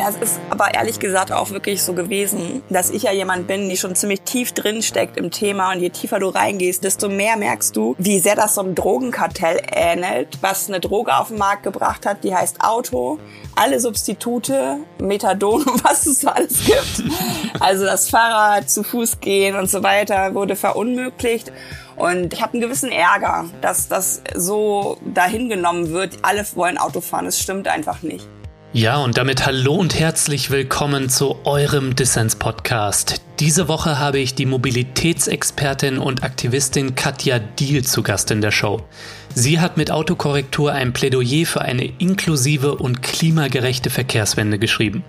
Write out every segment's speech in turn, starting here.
Das ist aber ehrlich gesagt auch wirklich so gewesen, dass ich ja jemand bin, die schon ziemlich tief drin steckt im Thema und je tiefer du reingehst, desto mehr merkst du, wie sehr das so einem Drogenkartell ähnelt, was eine Droge auf den Markt gebracht hat, die heißt Auto. Alle Substitute, Methadon und was es alles gibt. Also das Fahrrad, zu Fuß gehen und so weiter wurde verunmöglicht. Und ich habe einen gewissen Ärger, dass das so dahingenommen wird. Alle wollen Auto fahren. Es stimmt einfach nicht. Ja, und damit hallo und herzlich willkommen zu eurem Dissens-Podcast. Diese Woche habe ich die Mobilitätsexpertin und Aktivistin Katja Diel zu Gast in der Show. Sie hat mit Autokorrektur ein Plädoyer für eine inklusive und klimagerechte Verkehrswende geschrieben.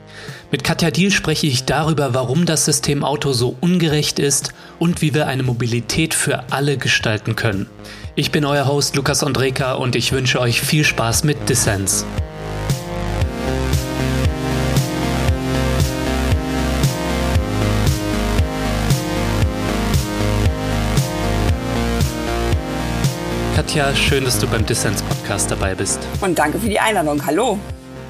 Mit Katja Diel spreche ich darüber, warum das System Auto so ungerecht ist und wie wir eine Mobilität für alle gestalten können. Ich bin euer Host Lukas Andreka und ich wünsche euch viel Spaß mit Dissens. Katja, schön, dass du beim Dissens Podcast dabei bist. Und danke für die Einladung. Hallo.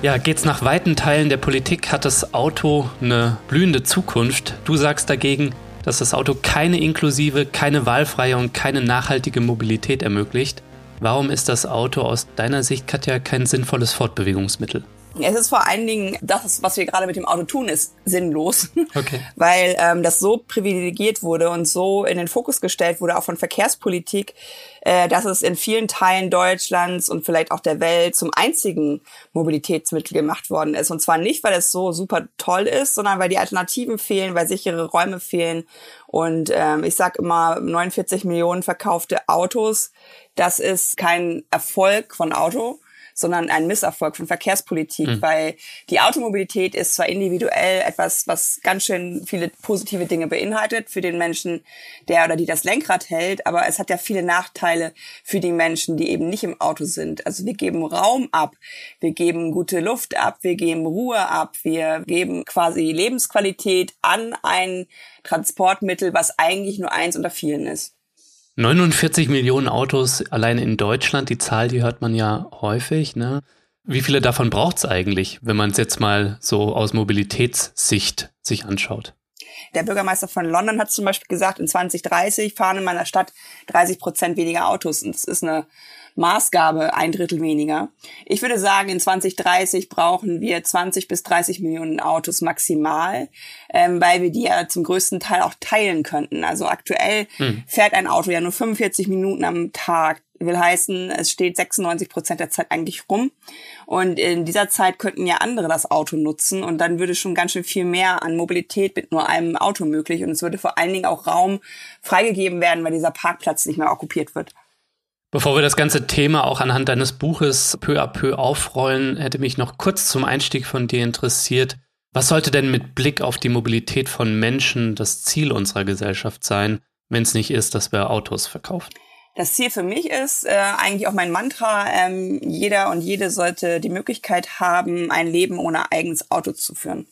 Ja, geht's nach weiten Teilen der Politik, hat das Auto eine blühende Zukunft. Du sagst dagegen, dass das Auto keine inklusive, keine wahlfreie und keine nachhaltige Mobilität ermöglicht. Warum ist das Auto aus deiner Sicht, Katja, kein sinnvolles Fortbewegungsmittel? Es ist vor allen Dingen, das, was wir gerade mit dem Auto tun, ist sinnlos. Okay. Weil ähm, das so privilegiert wurde und so in den Fokus gestellt wurde, auch von Verkehrspolitik, äh, dass es in vielen Teilen Deutschlands und vielleicht auch der Welt zum einzigen Mobilitätsmittel gemacht worden ist. Und zwar nicht, weil es so super toll ist, sondern weil die Alternativen fehlen, weil sichere Räume fehlen. Und ähm, ich sag immer, 49 Millionen verkaufte Autos, das ist kein Erfolg von Auto sondern ein Misserfolg von Verkehrspolitik, mhm. weil die Automobilität ist zwar individuell etwas, was ganz schön viele positive Dinge beinhaltet für den Menschen, der oder die das Lenkrad hält, aber es hat ja viele Nachteile für die Menschen, die eben nicht im Auto sind. Also wir geben Raum ab, wir geben gute Luft ab, wir geben Ruhe ab, wir geben quasi Lebensqualität an ein Transportmittel, was eigentlich nur eins unter vielen ist. 49 Millionen Autos allein in Deutschland, die Zahl, die hört man ja häufig. Ne? Wie viele davon braucht es eigentlich, wenn man es jetzt mal so aus Mobilitätssicht sich anschaut? Der Bürgermeister von London hat zum Beispiel gesagt, in 2030 fahren in meiner Stadt 30 Prozent weniger Autos. Und das ist eine Maßgabe ein Drittel weniger. Ich würde sagen, in 2030 brauchen wir 20 bis 30 Millionen Autos maximal, ähm, weil wir die ja zum größten Teil auch teilen könnten. Also aktuell hm. fährt ein Auto ja nur 45 Minuten am Tag. Will heißen, es steht 96 Prozent der Zeit eigentlich rum. Und in dieser Zeit könnten ja andere das Auto nutzen und dann würde schon ganz schön viel mehr an Mobilität mit nur einem Auto möglich. Und es würde vor allen Dingen auch Raum freigegeben werden, weil dieser Parkplatz nicht mehr okkupiert wird. Bevor wir das ganze Thema auch anhand deines Buches peu à peu aufrollen, hätte mich noch kurz zum Einstieg von dir interessiert. Was sollte denn mit Blick auf die Mobilität von Menschen das Ziel unserer Gesellschaft sein, wenn es nicht ist, dass wir Autos verkaufen? Das Ziel für mich ist äh, eigentlich auch mein Mantra, ähm, jeder und jede sollte die Möglichkeit haben, ein Leben ohne eigenes Auto zu führen.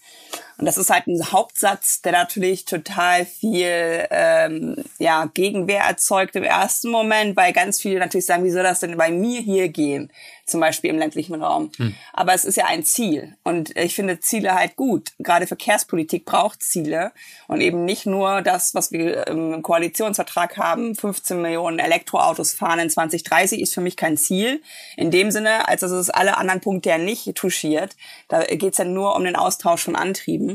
Und das ist halt ein Hauptsatz, der natürlich total viel ähm, ja, Gegenwehr erzeugt im ersten Moment, weil ganz viele natürlich sagen, wie soll das denn bei mir hier gehen? Zum Beispiel im ländlichen Raum. Hm. Aber es ist ja ein Ziel. Und ich finde Ziele halt gut. Gerade Verkehrspolitik braucht Ziele und eben nicht nur das, was wir im Koalitionsvertrag haben. 15 Millionen Elektroautos fahren in 2030 ist für mich kein Ziel. In dem Sinne, als dass es alle anderen Punkte ja nicht touchiert. Da geht es ja nur um den Austausch von Antrieben.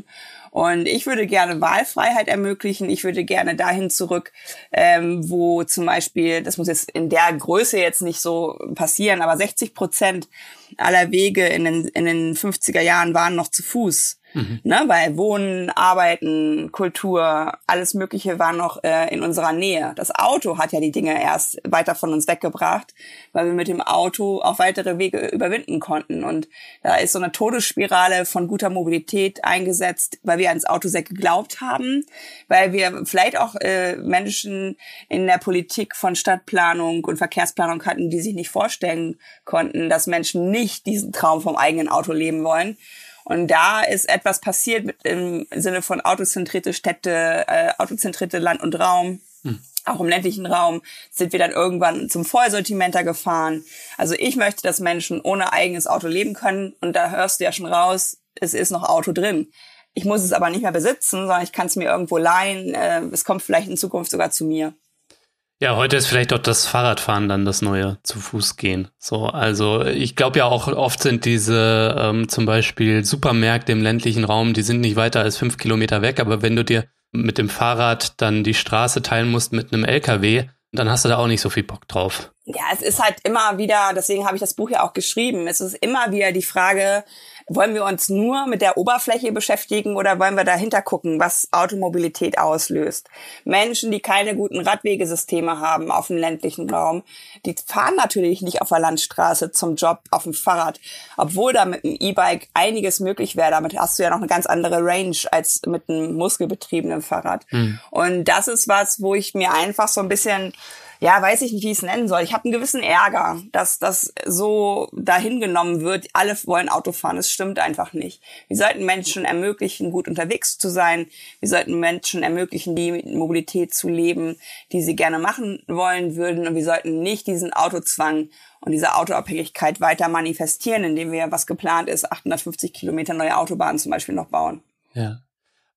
Und ich würde gerne Wahlfreiheit ermöglichen. Ich würde gerne dahin zurück, ähm, wo zum Beispiel, das muss jetzt in der Größe jetzt nicht so passieren, aber 60 Prozent aller Wege in den, in den 50er Jahren waren noch zu Fuß. Mhm. Ne, weil Wohnen, Arbeiten, Kultur, alles Mögliche war noch äh, in unserer Nähe. Das Auto hat ja die Dinge erst weiter von uns weggebracht, weil wir mit dem Auto auch weitere Wege überwinden konnten. Und da ist so eine Todesspirale von guter Mobilität eingesetzt, weil wir ans Auto sehr geglaubt haben, weil wir vielleicht auch äh, Menschen in der Politik von Stadtplanung und Verkehrsplanung hatten, die sich nicht vorstellen konnten, dass Menschen nicht diesen Traum vom eigenen Auto leben wollen. Und da ist etwas passiert mit, im Sinne von autozentrierte Städte, äh, autozentrierte Land und Raum. Hm. Auch im ländlichen Raum sind wir dann irgendwann zum Vollsortimenter gefahren. Also ich möchte, dass Menschen ohne eigenes Auto leben können. Und da hörst du ja schon raus, es ist noch Auto drin. Ich muss es aber nicht mehr besitzen, sondern ich kann es mir irgendwo leihen. Äh, es kommt vielleicht in Zukunft sogar zu mir. Ja, heute ist vielleicht auch das Fahrradfahren dann das neue zu Fuß gehen. So, also ich glaube ja auch oft sind diese ähm, zum Beispiel Supermärkte im ländlichen Raum, die sind nicht weiter als fünf Kilometer weg, aber wenn du dir mit dem Fahrrad dann die Straße teilen musst mit einem LKW, dann hast du da auch nicht so viel Bock drauf. Ja, es ist halt immer wieder, deswegen habe ich das Buch ja auch geschrieben, es ist immer wieder die Frage, wollen wir uns nur mit der Oberfläche beschäftigen oder wollen wir dahinter gucken, was Automobilität auslöst? Menschen, die keine guten Radwegesysteme haben auf dem ländlichen Raum, die fahren natürlich nicht auf der Landstraße zum Job auf dem Fahrrad, obwohl da mit einem E-Bike einiges möglich wäre. Damit hast du ja noch eine ganz andere Range als mit einem muskelbetriebenen Fahrrad. Mhm. Und das ist was, wo ich mir einfach so ein bisschen ja, weiß ich nicht, wie ich es nennen soll. Ich habe einen gewissen Ärger, dass das so dahin genommen wird. Alle wollen Auto fahren. Es stimmt einfach nicht. Wir sollten Menschen ermöglichen, gut unterwegs zu sein. Wir sollten Menschen ermöglichen, die Mobilität zu leben, die sie gerne machen wollen würden. Und wir sollten nicht diesen Autozwang und diese Autoabhängigkeit weiter manifestieren, indem wir, was geplant ist, 850 Kilometer neue Autobahnen zum Beispiel noch bauen. Ja.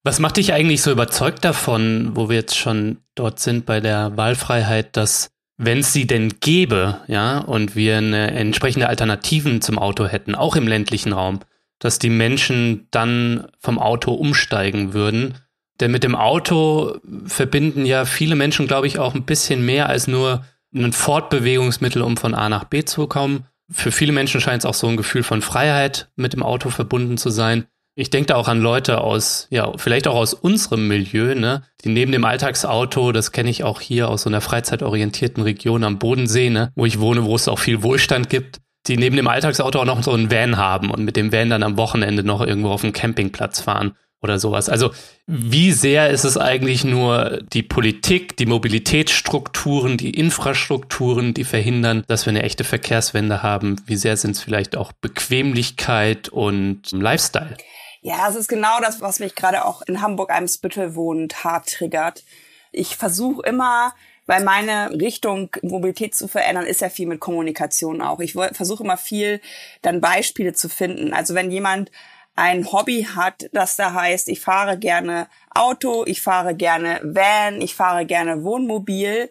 Was macht dich eigentlich so überzeugt davon, wo wir jetzt schon dort sind bei der Wahlfreiheit, dass wenn es sie denn gäbe, ja, und wir eine entsprechende Alternativen zum Auto hätten, auch im ländlichen Raum, dass die Menschen dann vom Auto umsteigen würden. Denn mit dem Auto verbinden ja viele Menschen, glaube ich, auch ein bisschen mehr als nur ein Fortbewegungsmittel, um von A nach B zu kommen. Für viele Menschen scheint es auch so ein Gefühl von Freiheit mit dem Auto verbunden zu sein. Ich denke da auch an Leute aus, ja, vielleicht auch aus unserem Milieu, ne, die neben dem Alltagsauto, das kenne ich auch hier aus so einer freizeitorientierten Region am Bodensee, ne, wo ich wohne, wo es auch viel Wohlstand gibt, die neben dem Alltagsauto auch noch so einen Van haben und mit dem Van dann am Wochenende noch irgendwo auf dem Campingplatz fahren oder sowas. Also wie sehr ist es eigentlich nur die Politik, die Mobilitätsstrukturen, die Infrastrukturen, die verhindern, dass wir eine echte Verkehrswende haben? Wie sehr sind es vielleicht auch Bequemlichkeit und Lifestyle? Ja, es ist genau das, was mich gerade auch in Hamburg-Eimsbüttel wohnend hart triggert. Ich versuche immer, weil meine Richtung Mobilität zu verändern, ist ja viel mit Kommunikation auch. Ich versuche immer viel, dann Beispiele zu finden. Also wenn jemand ein Hobby hat, das da heißt, ich fahre gerne Auto, ich fahre gerne Van, ich fahre gerne Wohnmobil,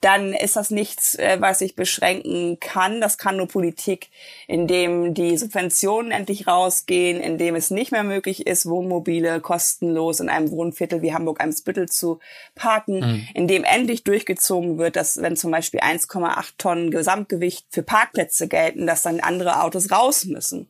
dann ist das nichts, äh, was ich beschränken kann. Das kann nur Politik, indem die Subventionen endlich rausgehen, indem es nicht mehr möglich ist, Wohnmobile kostenlos in einem Wohnviertel wie Hamburg-Eimsbüttel zu parken, mhm. indem endlich durchgezogen wird, dass wenn zum Beispiel 1,8 Tonnen Gesamtgewicht für Parkplätze gelten, dass dann andere Autos raus müssen.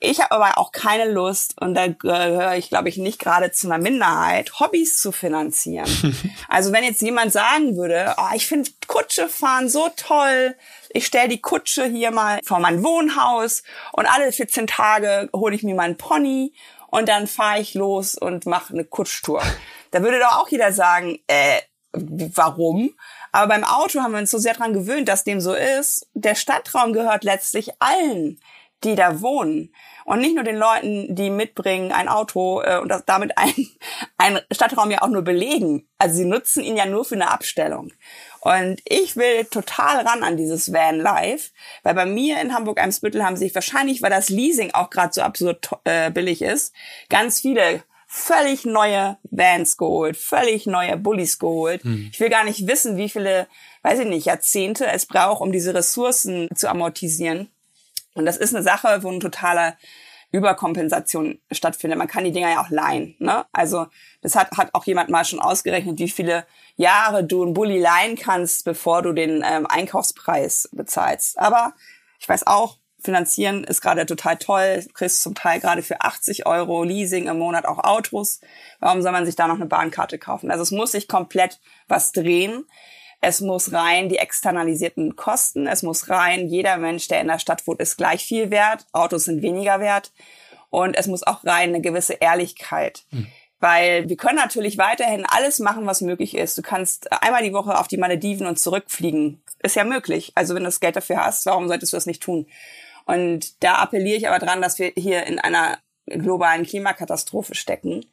Ich habe aber auch keine Lust, und da gehöre ich, glaube ich, nicht gerade zu einer Minderheit, Hobbys zu finanzieren. also wenn jetzt jemand sagen würde, oh, ich finde Kutsche fahren so toll, ich stelle die Kutsche hier mal vor mein Wohnhaus und alle 14 Tage hole ich mir meinen Pony und dann fahre ich los und mache eine Kutschtour. Da würde doch auch jeder sagen, äh, warum? Aber beim Auto haben wir uns so sehr dran gewöhnt, dass dem so ist. Der Stadtraum gehört letztlich allen die da wohnen. Und nicht nur den Leuten, die mitbringen ein Auto äh, und das, damit ein, ein Stadtraum ja auch nur belegen. Also sie nutzen ihn ja nur für eine Abstellung. Und ich will total ran an dieses Van Life, weil bei mir in Hamburg-Eimsbüttel haben sich wahrscheinlich, weil das Leasing auch gerade so absurd äh, billig ist, ganz viele völlig neue Vans geholt, völlig neue Bullies geholt. Hm. Ich will gar nicht wissen, wie viele, weiß ich nicht, Jahrzehnte es braucht, um diese Ressourcen zu amortisieren. Und das ist eine Sache, wo eine totale Überkompensation stattfindet. Man kann die Dinger ja auch leihen. Ne? Also das hat, hat auch jemand mal schon ausgerechnet, wie viele Jahre du einen Bulli leihen kannst, bevor du den ähm, Einkaufspreis bezahlst. Aber ich weiß auch, finanzieren ist gerade total toll. Du kriegst zum Teil gerade für 80 Euro Leasing im Monat auch Autos. Warum soll man sich da noch eine Bahnkarte kaufen? Also es muss sich komplett was drehen. Es muss rein die externalisierten Kosten. Es muss rein, jeder Mensch, der in der Stadt wohnt, ist gleich viel wert. Autos sind weniger wert. Und es muss auch rein eine gewisse Ehrlichkeit. Mhm. Weil wir können natürlich weiterhin alles machen, was möglich ist. Du kannst einmal die Woche auf die Malediven und zurückfliegen. Ist ja möglich. Also wenn du das Geld dafür hast, warum solltest du das nicht tun? Und da appelliere ich aber dran, dass wir hier in einer globalen Klimakatastrophe stecken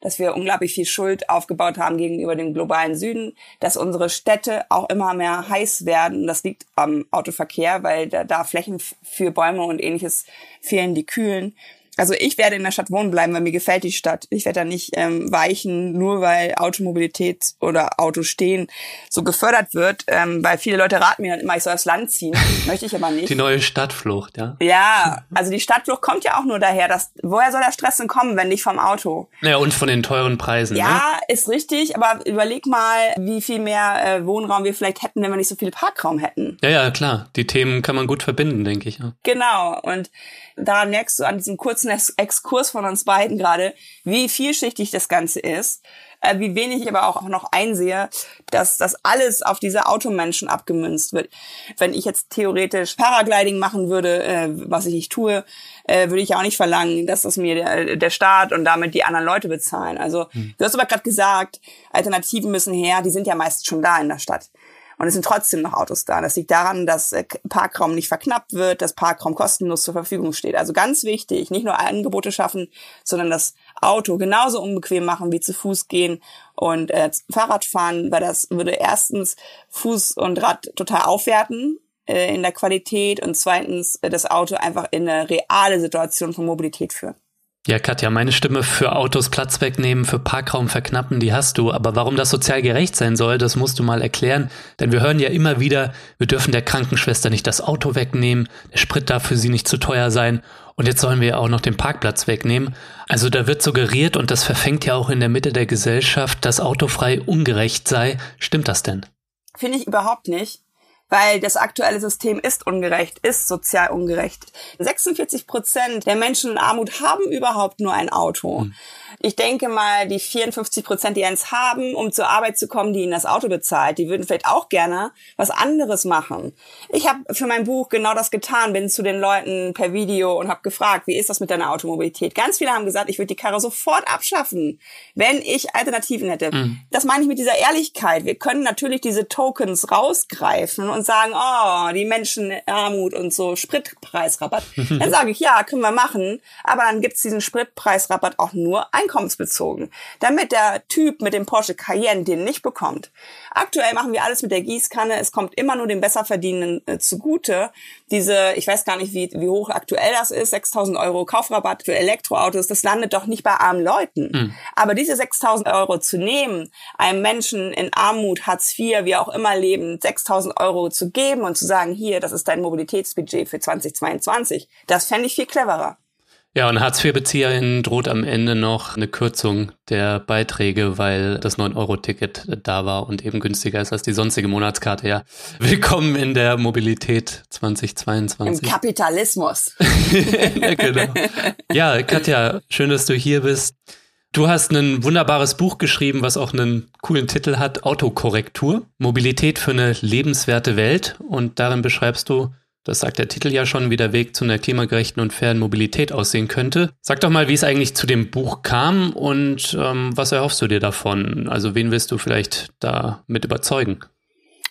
dass wir unglaublich viel Schuld aufgebaut haben gegenüber dem globalen Süden, dass unsere Städte auch immer mehr heiß werden. Das liegt am Autoverkehr, weil da, da Flächen für Bäume und ähnliches fehlen, die kühlen. Also ich werde in der Stadt wohnen bleiben, weil mir gefällt die Stadt. Ich werde da nicht ähm, weichen, nur weil Automobilität oder Auto stehen so gefördert wird, ähm, weil viele Leute raten mir dann immer, ich soll aufs Land ziehen. Möchte ich aber nicht. Die neue Stadtflucht, ja? Ja, also die Stadtflucht kommt ja auch nur daher, dass woher soll der Stress denn kommen, wenn nicht vom Auto? Ja, und von den teuren Preisen. Ja, ne? ist richtig, aber überleg mal, wie viel mehr äh, Wohnraum wir vielleicht hätten, wenn wir nicht so viel Parkraum hätten. Ja, ja, klar. Die Themen kann man gut verbinden, denke ich. Ja. Genau. Und da merkst du an diesem kurzen Exkurs von uns beiden gerade, wie vielschichtig das Ganze ist, äh, wie wenig ich aber auch noch einsehe, dass das alles auf diese Automenschen abgemünzt wird. Wenn ich jetzt theoretisch Paragliding machen würde, äh, was ich nicht tue, äh, würde ich ja auch nicht verlangen, dass das mir der, der Staat und damit die anderen Leute bezahlen. Also hm. du hast aber gerade gesagt, Alternativen müssen her, die sind ja meist schon da in der Stadt. Und es sind trotzdem noch Autos da. Das liegt daran, dass äh, Parkraum nicht verknappt wird, dass Parkraum kostenlos zur Verfügung steht. Also ganz wichtig, nicht nur Angebote schaffen, sondern das Auto genauso unbequem machen wie zu Fuß gehen und äh, Fahrrad fahren, weil das würde erstens Fuß und Rad total aufwerten äh, in der Qualität und zweitens äh, das Auto einfach in eine reale Situation von Mobilität führen. Ja, Katja, meine Stimme für Autos Platz wegnehmen, für Parkraum verknappen, die hast du. Aber warum das sozial gerecht sein soll, das musst du mal erklären. Denn wir hören ja immer wieder, wir dürfen der Krankenschwester nicht das Auto wegnehmen, der Sprit darf für sie nicht zu teuer sein. Und jetzt sollen wir auch noch den Parkplatz wegnehmen. Also da wird suggeriert, und das verfängt ja auch in der Mitte der Gesellschaft, dass autofrei ungerecht sei. Stimmt das denn? Finde ich überhaupt nicht weil das aktuelle System ist ungerecht, ist sozial ungerecht. 46 Prozent der Menschen in Armut haben überhaupt nur ein Auto. Mhm. Ich denke mal, die 54 Prozent, die eins haben, um zur Arbeit zu kommen, die ihnen das Auto bezahlt, die würden vielleicht auch gerne was anderes machen. Ich habe für mein Buch genau das getan, bin zu den Leuten per Video und habe gefragt, wie ist das mit deiner Automobilität? Ganz viele haben gesagt, ich würde die Karre sofort abschaffen, wenn ich Alternativen hätte. Mhm. Das meine ich mit dieser Ehrlichkeit. Wir können natürlich diese Tokens rausgreifen und sagen, oh, die Menschen Armut und so Spritpreisrabatt. dann sage ich, ja, können wir machen, aber dann gibt's diesen Spritpreisrabatt auch nur einkommensbezogen, damit der Typ mit dem Porsche Cayenne den nicht bekommt. Aktuell machen wir alles mit der Gießkanne. Es kommt immer nur dem Besserverdienenden äh, zugute. Diese, ich weiß gar nicht, wie, wie hoch aktuell das ist, 6000 Euro Kaufrabatt für Elektroautos, das landet doch nicht bei armen Leuten. Mhm. Aber diese 6000 Euro zu nehmen, einem Menschen in Armut, Hartz IV, wie auch immer leben, 6000 Euro zu geben und zu sagen, hier, das ist dein Mobilitätsbudget für 2022, das fände ich viel cleverer. Ja, und Hartz-IV-BezieherInnen droht am Ende noch eine Kürzung der Beiträge, weil das 9-Euro-Ticket da war und eben günstiger ist als die sonstige Monatskarte. Ja, willkommen in der Mobilität 2022. Im Kapitalismus. ja, genau. Ja, Katja, schön, dass du hier bist. Du hast ein wunderbares Buch geschrieben, was auch einen coolen Titel hat, Autokorrektur, Mobilität für eine lebenswerte Welt. Und darin beschreibst du, das sagt der Titel ja schon, wie der Weg zu einer klimagerechten und fairen Mobilität aussehen könnte. Sag doch mal, wie es eigentlich zu dem Buch kam und ähm, was erhoffst du dir davon? Also wen willst du vielleicht da mit überzeugen?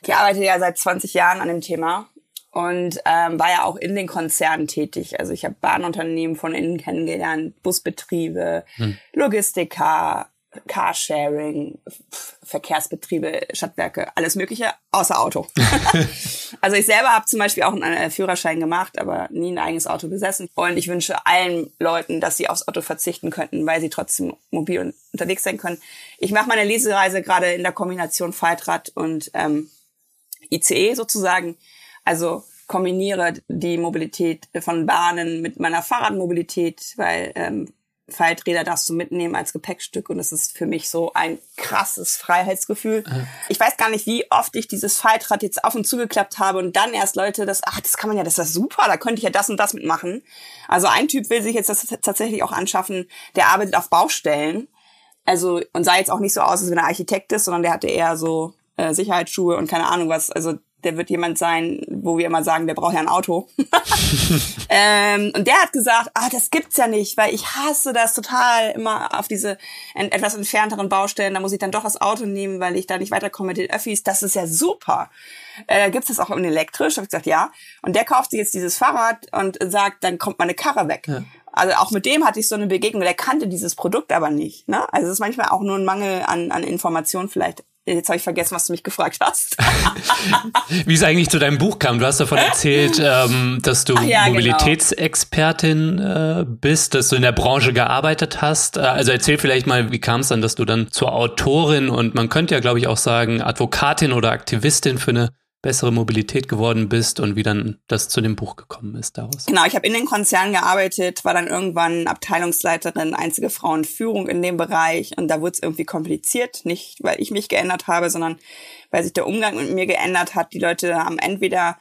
Ich arbeite ja seit 20 Jahren an dem Thema und ähm, war ja auch in den Konzernen tätig. Also ich habe Bahnunternehmen von innen kennengelernt, Busbetriebe, hm. Logistiker, Carsharing, Verkehrsbetriebe, Stadtwerke, alles Mögliche, außer Auto. also ich selber habe zum Beispiel auch einen Führerschein gemacht, aber nie ein eigenes Auto besessen. Und ich wünsche allen Leuten, dass sie aufs Auto verzichten könnten, weil sie trotzdem mobil unterwegs sein können. Ich mache meine Lesereise gerade in der Kombination Faltrad und ähm, ICE sozusagen. Also kombiniere die Mobilität von Bahnen mit meiner Fahrradmobilität, weil ähm, Falträder darfst du mitnehmen als Gepäckstück und es ist für mich so ein krasses Freiheitsgefühl. Mhm. Ich weiß gar nicht, wie oft ich dieses Faltrad jetzt auf und zugeklappt habe und dann erst Leute das, ach, das kann man ja, das ist super, da könnte ich ja das und das mitmachen. Also ein Typ will sich jetzt das tatsächlich auch anschaffen, der arbeitet auf Baustellen. Also, und sah jetzt auch nicht so aus, als wenn er Architekt ist, sondern der hatte eher so äh, Sicherheitsschuhe und keine Ahnung was. Also der wird jemand sein, wo wir immer sagen, der braucht ja ein Auto. ähm, und der hat gesagt, ah, das gibt's ja nicht, weil ich hasse das total immer auf diese etwas entfernteren Baustellen. Da muss ich dann doch das Auto nehmen, weil ich da nicht weiterkomme mit den Öffis. Das ist ja super. Äh, gibt's das auch in elektrisch? Habe ich gesagt, ja. Und der kauft sich jetzt dieses Fahrrad und sagt, dann kommt meine Karre weg. Ja. Also auch mit dem hatte ich so eine Begegnung. Der kannte dieses Produkt aber nicht. Ne? Also es ist manchmal auch nur ein Mangel an, an Informationen vielleicht Jetzt habe ich vergessen, was du mich gefragt hast. Wie es eigentlich zu deinem Buch kam. Du hast davon erzählt, ähm, dass du ja, genau. Mobilitätsexpertin äh, bist, dass du in der Branche gearbeitet hast. Äh, also erzähl vielleicht mal, wie kam es dann, dass du dann zur Autorin und man könnte ja, glaube ich, auch sagen, Advokatin oder Aktivistin für eine bessere Mobilität geworden bist und wie dann das zu dem Buch gekommen ist daraus. Genau, ich habe in den Konzernen gearbeitet, war dann irgendwann Abteilungsleiterin, einzige Frau in Führung in dem Bereich und da wurde es irgendwie kompliziert, nicht weil ich mich geändert habe, sondern weil sich der Umgang mit mir geändert hat. Die Leute haben entweder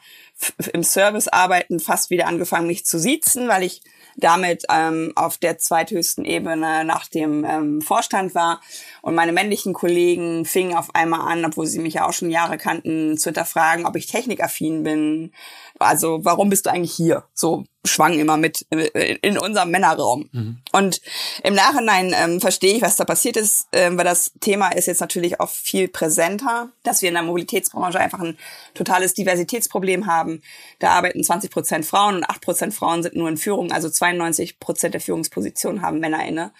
im Service arbeiten fast wieder angefangen, mich zu siezen, weil ich damit ähm, auf der zweithöchsten Ebene nach dem ähm, Vorstand war. Und meine männlichen Kollegen fingen auf einmal an, obwohl sie mich ja auch schon Jahre kannten, zu hinterfragen, ob ich technikaffin bin. Also warum bist du eigentlich hier? So schwang immer mit äh, in unserem Männerraum. Mhm. Und im Nachhinein ähm, verstehe ich, was da passiert ist, ähm, weil das Thema ist jetzt natürlich auch viel präsenter, dass wir in der Mobilitätsbranche einfach ein totales Diversitätsproblem haben. Da arbeiten 20 Prozent Frauen und 8 Prozent Frauen sind nur in Führung, also 92 Prozent der Führungspositionen haben Männer inne.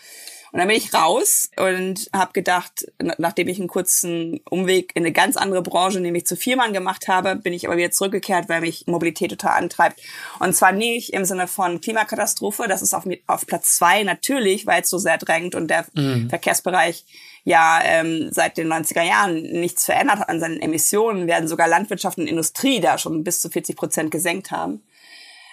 Und dann bin ich raus und habe gedacht, nachdem ich einen kurzen Umweg in eine ganz andere Branche, nämlich zu Firman gemacht habe, bin ich aber wieder zurückgekehrt, weil mich Mobilität total antreibt. Und zwar nicht im Sinne von Klimakatastrophe, das ist auf, auf Platz zwei natürlich, weil es so sehr drängt und der mhm. Verkehrsbereich ja ähm, seit den 90er Jahren nichts verändert hat an seinen Emissionen, werden sogar Landwirtschaft und Industrie da schon bis zu 40 Prozent gesenkt haben.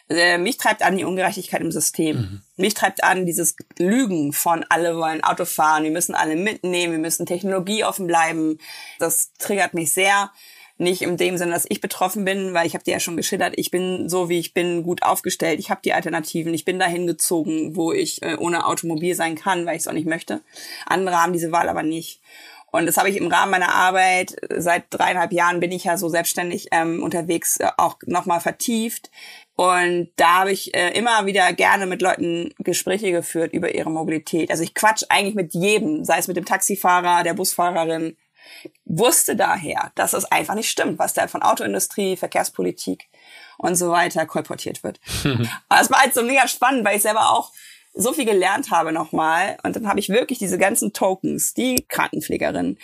Äh, mich treibt an die Ungerechtigkeit im System. Mhm. Mich treibt an dieses Lügen von alle wollen Auto fahren, wir müssen alle mitnehmen, wir müssen Technologie offen bleiben. Das triggert mich sehr. Nicht in dem Sinne, dass ich betroffen bin, weil ich habe dir ja schon geschildert, ich bin so, wie ich bin, gut aufgestellt. Ich habe die Alternativen. Ich bin dahin gezogen, wo ich äh, ohne Automobil sein kann, weil ich es auch nicht möchte. Andere haben diese Wahl aber nicht. Und das habe ich im Rahmen meiner Arbeit, seit dreieinhalb Jahren bin ich ja so selbstständig ähm, unterwegs, äh, auch nochmal vertieft. Und da habe ich äh, immer wieder gerne mit Leuten Gespräche geführt über ihre Mobilität. Also ich quatsch eigentlich mit jedem, sei es mit dem Taxifahrer, der Busfahrerin, wusste daher, dass es einfach nicht stimmt, was da von Autoindustrie, Verkehrspolitik und so weiter kolportiert wird. Aber es war halt so mega spannend, weil ich selber auch so viel gelernt habe nochmal. Und dann habe ich wirklich diese ganzen Tokens, die Krankenpflegerin,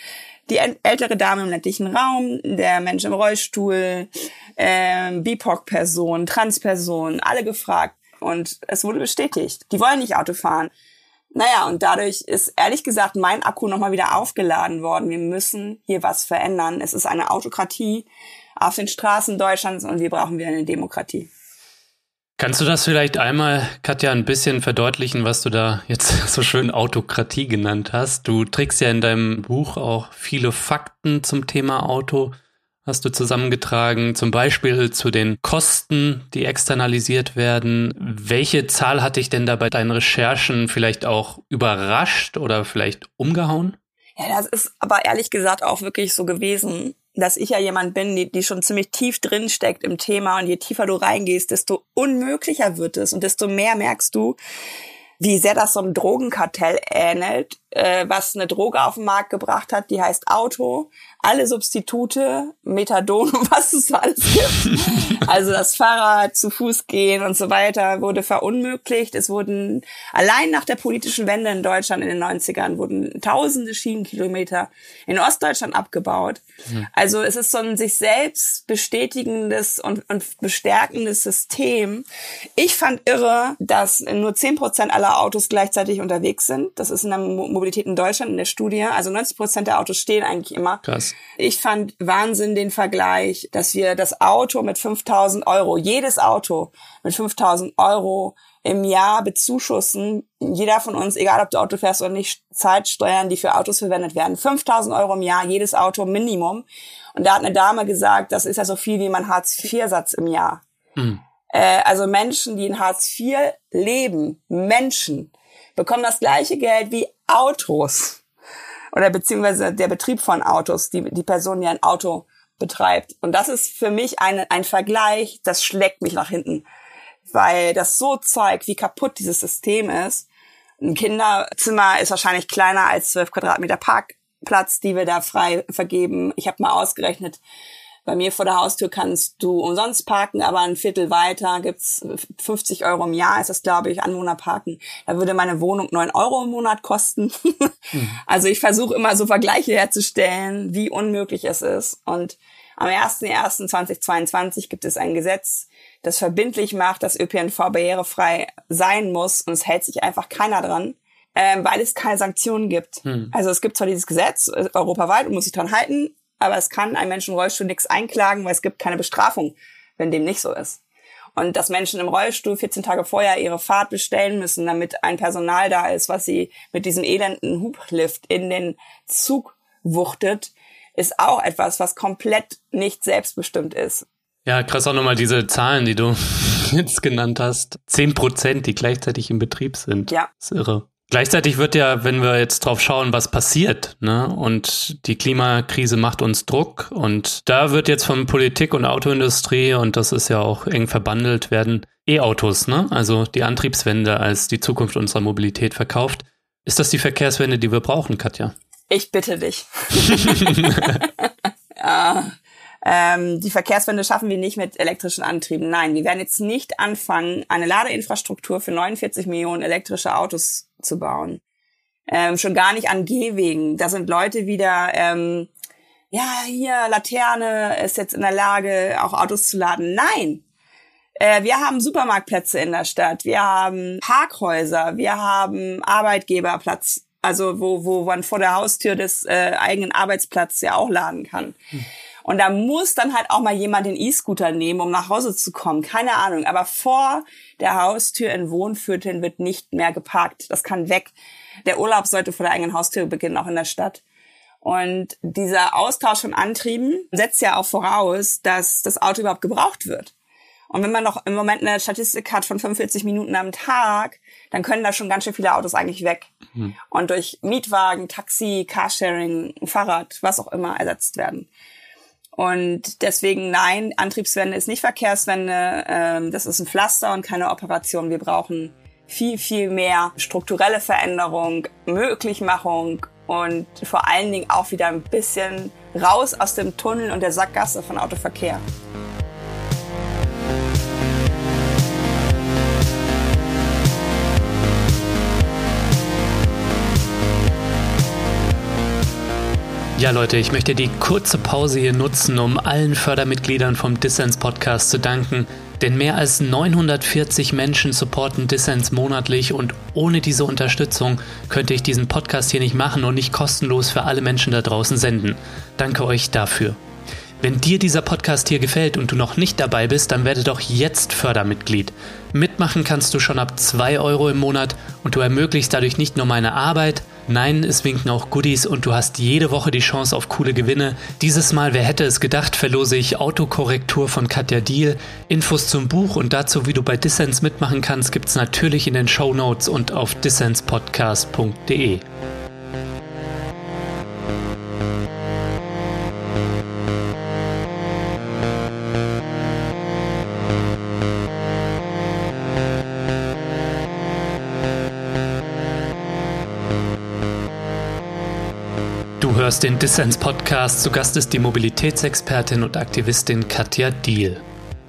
die ältere Dame im ländlichen Raum, der Mensch im Rollstuhl, äh, BIPOC-Person, Trans-Person, alle gefragt. Und es wurde bestätigt. Die wollen nicht Auto fahren. Naja, und dadurch ist ehrlich gesagt mein Akku nochmal wieder aufgeladen worden. Wir müssen hier was verändern. Es ist eine Autokratie auf den Straßen Deutschlands und wir brauchen wieder eine Demokratie. Kannst du das vielleicht einmal, Katja, ein bisschen verdeutlichen, was du da jetzt so schön Autokratie genannt hast? Du trägst ja in deinem Buch auch viele Fakten zum Thema Auto, hast du zusammengetragen, zum Beispiel zu den Kosten, die externalisiert werden. Welche Zahl hat dich denn da bei deinen Recherchen vielleicht auch überrascht oder vielleicht umgehauen? Ja, das ist aber ehrlich gesagt auch wirklich so gewesen dass ich ja jemand bin, die, die schon ziemlich tief drin steckt im Thema. Und je tiefer du reingehst, desto unmöglicher wird es. Und desto mehr merkst du, wie sehr das so einem Drogenkartell ähnelt, äh, was eine Droge auf den Markt gebracht hat, die heißt Auto alle Substitute, Methadon und was es alles gibt. also das Fahrrad, zu Fuß gehen und so weiter wurde verunmöglicht. Es wurden allein nach der politischen Wende in Deutschland in den 90ern wurden tausende Schienenkilometer in Ostdeutschland abgebaut. Mhm. Also es ist so ein sich selbst bestätigendes und, und bestärkendes System. Ich fand irre, dass nur zehn Prozent aller Autos gleichzeitig unterwegs sind. Das ist in der Mobilität in Deutschland in der Studie. Also 90 Prozent der Autos stehen eigentlich immer. Krass. Ich fand Wahnsinn den Vergleich, dass wir das Auto mit 5000 Euro, jedes Auto mit 5000 Euro im Jahr bezuschussen. Jeder von uns, egal ob du Auto fährst oder nicht, zahlt Steuern, die für Autos verwendet werden. 5000 Euro im Jahr, jedes Auto Minimum. Und da hat eine Dame gesagt, das ist ja so viel wie mein Hartz-IV-Satz im Jahr. Mhm. Äh, also Menschen, die in Hartz IV leben, Menschen, bekommen das gleiche Geld wie Autos oder beziehungsweise der Betrieb von Autos, die, die Person, die ein Auto betreibt. Und das ist für mich ein, ein Vergleich, das schlägt mich nach hinten, weil das so zeigt, wie kaputt dieses System ist. Ein Kinderzimmer ist wahrscheinlich kleiner als zwölf Quadratmeter Parkplatz, die wir da frei vergeben. Ich habe mal ausgerechnet, Bei mir vor der Haustür kannst du umsonst parken, aber ein Viertel weiter gibt's 50 Euro im Jahr, ist das, glaube ich, Anwohnerparken. Da würde meine Wohnung 9 Euro im Monat kosten. mhm. Also ich versuche immer so Vergleiche herzustellen, wie unmöglich es ist. Und am 01.01.2022 gibt es ein Gesetz, das verbindlich macht, dass ÖPNV barrierefrei sein muss und es hält sich einfach keiner dran ähm, weil es keine Sanktionen gibt. Hm. Also es gibt zwar dieses Gesetz äh, europaweit und muss sich dran halten, aber es kann ein Menschen im Rollstuhl nichts einklagen, weil es gibt keine Bestrafung, wenn dem nicht so ist. Und dass Menschen im Rollstuhl 14 Tage vorher ihre Fahrt bestellen müssen, damit ein Personal da ist, was sie mit diesem elenden Hublift in den Zug wuchtet, ist auch etwas, was komplett nicht selbstbestimmt ist. Ja, krass auch nochmal diese Zahlen, die du jetzt genannt hast. Zehn Prozent, die gleichzeitig im Betrieb sind. Ja. Das ist irre. Gleichzeitig wird ja, wenn wir jetzt drauf schauen, was passiert, ne, und die Klimakrise macht uns Druck und da wird jetzt von Politik und Autoindustrie und das ist ja auch eng verbandelt werden E-Autos, ne, also die Antriebswende als die Zukunft unserer Mobilität verkauft. Ist das die Verkehrswende, die wir brauchen, Katja? Ich bitte dich. ja. Ähm, die Verkehrswende schaffen wir nicht mit elektrischen Antrieben. Nein, wir werden jetzt nicht anfangen, eine Ladeinfrastruktur für 49 Millionen elektrische Autos zu bauen. Ähm, schon gar nicht an Gehwegen. Da sind Leute wieder, ähm, ja, hier, Laterne ist jetzt in der Lage, auch Autos zu laden. Nein! Äh, wir haben Supermarktplätze in der Stadt, wir haben Parkhäuser, wir haben Arbeitgeberplatz, also wo, wo man vor der Haustür des äh, eigenen Arbeitsplatzes ja auch laden kann. Und da muss dann halt auch mal jemand den E-Scooter nehmen, um nach Hause zu kommen. Keine Ahnung. Aber vor der Haustür in Wohnvierteln wird nicht mehr geparkt. Das kann weg. Der Urlaub sollte vor der eigenen Haustür beginnen, auch in der Stadt. Und dieser Austausch von Antrieben setzt ja auch voraus, dass das Auto überhaupt gebraucht wird. Und wenn man noch im Moment eine Statistik hat von 45 Minuten am Tag, dann können da schon ganz schön viele Autos eigentlich weg. Mhm. Und durch Mietwagen, Taxi, Carsharing, Fahrrad, was auch immer ersetzt werden. Und deswegen nein, Antriebswende ist nicht Verkehrswende. Ähm, das ist ein Pflaster und keine Operation. Wir brauchen viel, viel mehr strukturelle Veränderung, Möglichmachung und vor allen Dingen auch wieder ein bisschen raus aus dem Tunnel und der Sackgasse von Autoverkehr. Ja, Leute, ich möchte die kurze Pause hier nutzen, um allen Fördermitgliedern vom Dissens Podcast zu danken. Denn mehr als 940 Menschen supporten Dissens monatlich und ohne diese Unterstützung könnte ich diesen Podcast hier nicht machen und nicht kostenlos für alle Menschen da draußen senden. Danke euch dafür. Wenn dir dieser Podcast hier gefällt und du noch nicht dabei bist, dann werde doch jetzt Fördermitglied. Mitmachen kannst du schon ab 2 Euro im Monat und du ermöglichst dadurch nicht nur meine Arbeit, Nein, es winken auch Goodies und du hast jede Woche die Chance auf coole Gewinne. Dieses Mal, wer hätte es gedacht, verlose ich Autokorrektur von Katja Diel. Infos zum Buch und dazu, wie du bei Dissens mitmachen kannst, gibt's natürlich in den Show Notes und auf dissenspodcast.de. hörst den Dissens Podcast. Zu Gast ist die Mobilitätsexpertin und Aktivistin Katja Diel.